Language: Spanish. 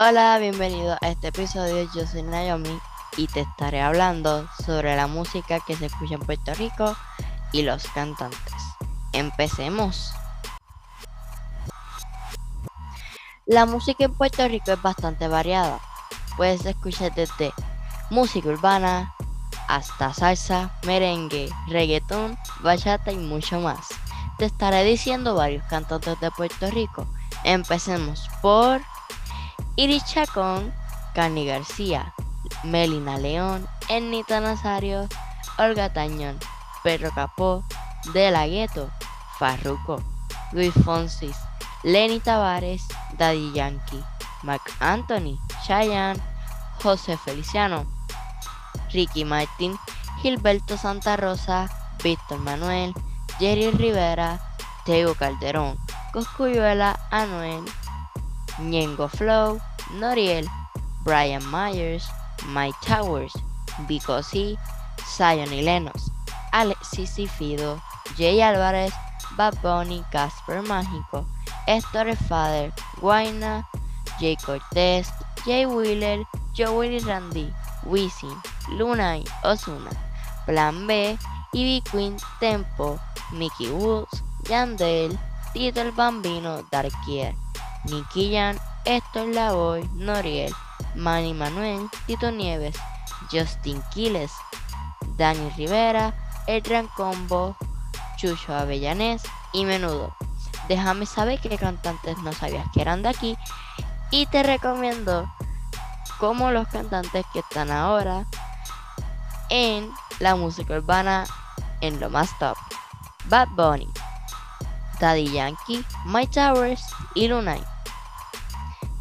Hola, bienvenido a este episodio. Yo soy Naomi y te estaré hablando sobre la música que se escucha en Puerto Rico y los cantantes. Empecemos. La música en Puerto Rico es bastante variada. Puedes escuchar desde música urbana hasta salsa, merengue, reggaetón, bachata y mucho más. Te estaré diciendo varios cantantes de Puerto Rico. Empecemos por Iris Chacón, Cani García, Melina León, Ernita Nazario, Olga Tañón, Pedro Capó, De La Gueto, Farruco, Luis Fonsis, Lenny Tavares, Daddy Yankee, Mark Anthony, Cheyenne, José Feliciano, Ricky Martin, Gilberto Santa Rosa, Víctor Manuel, Jerry Rivera, Teo Calderón, Coscuyuela, Anuel, Ñengo Flow, Noriel, Brian Myers, Mike Towers, Vico C, Zion y Lenos, Alexis Fido, Jay Álvarez, Bad Bunny, Casper Mágico, Héctor Father, Guayna, Jay Cortez, Jay Wheeler, Joey Randy, Wisin, Luna y Osuna, Plan B, Ivy Queen, Tempo, Mickey Woods, Yandel, Tito el Bambino, Darkier, Nicky Jan, Héctor Lavoy, Noriel, Manny Manuel, Tito Nieves, Justin Quiles, Dani Rivera, El Gran Combo, Chucho Avellanés y Menudo. Déjame saber qué cantantes no sabías que eran de aquí y te recomiendo como los cantantes que están ahora en la música urbana en lo más top. Bad Bunny, Daddy Yankee, My Towers y Lunay.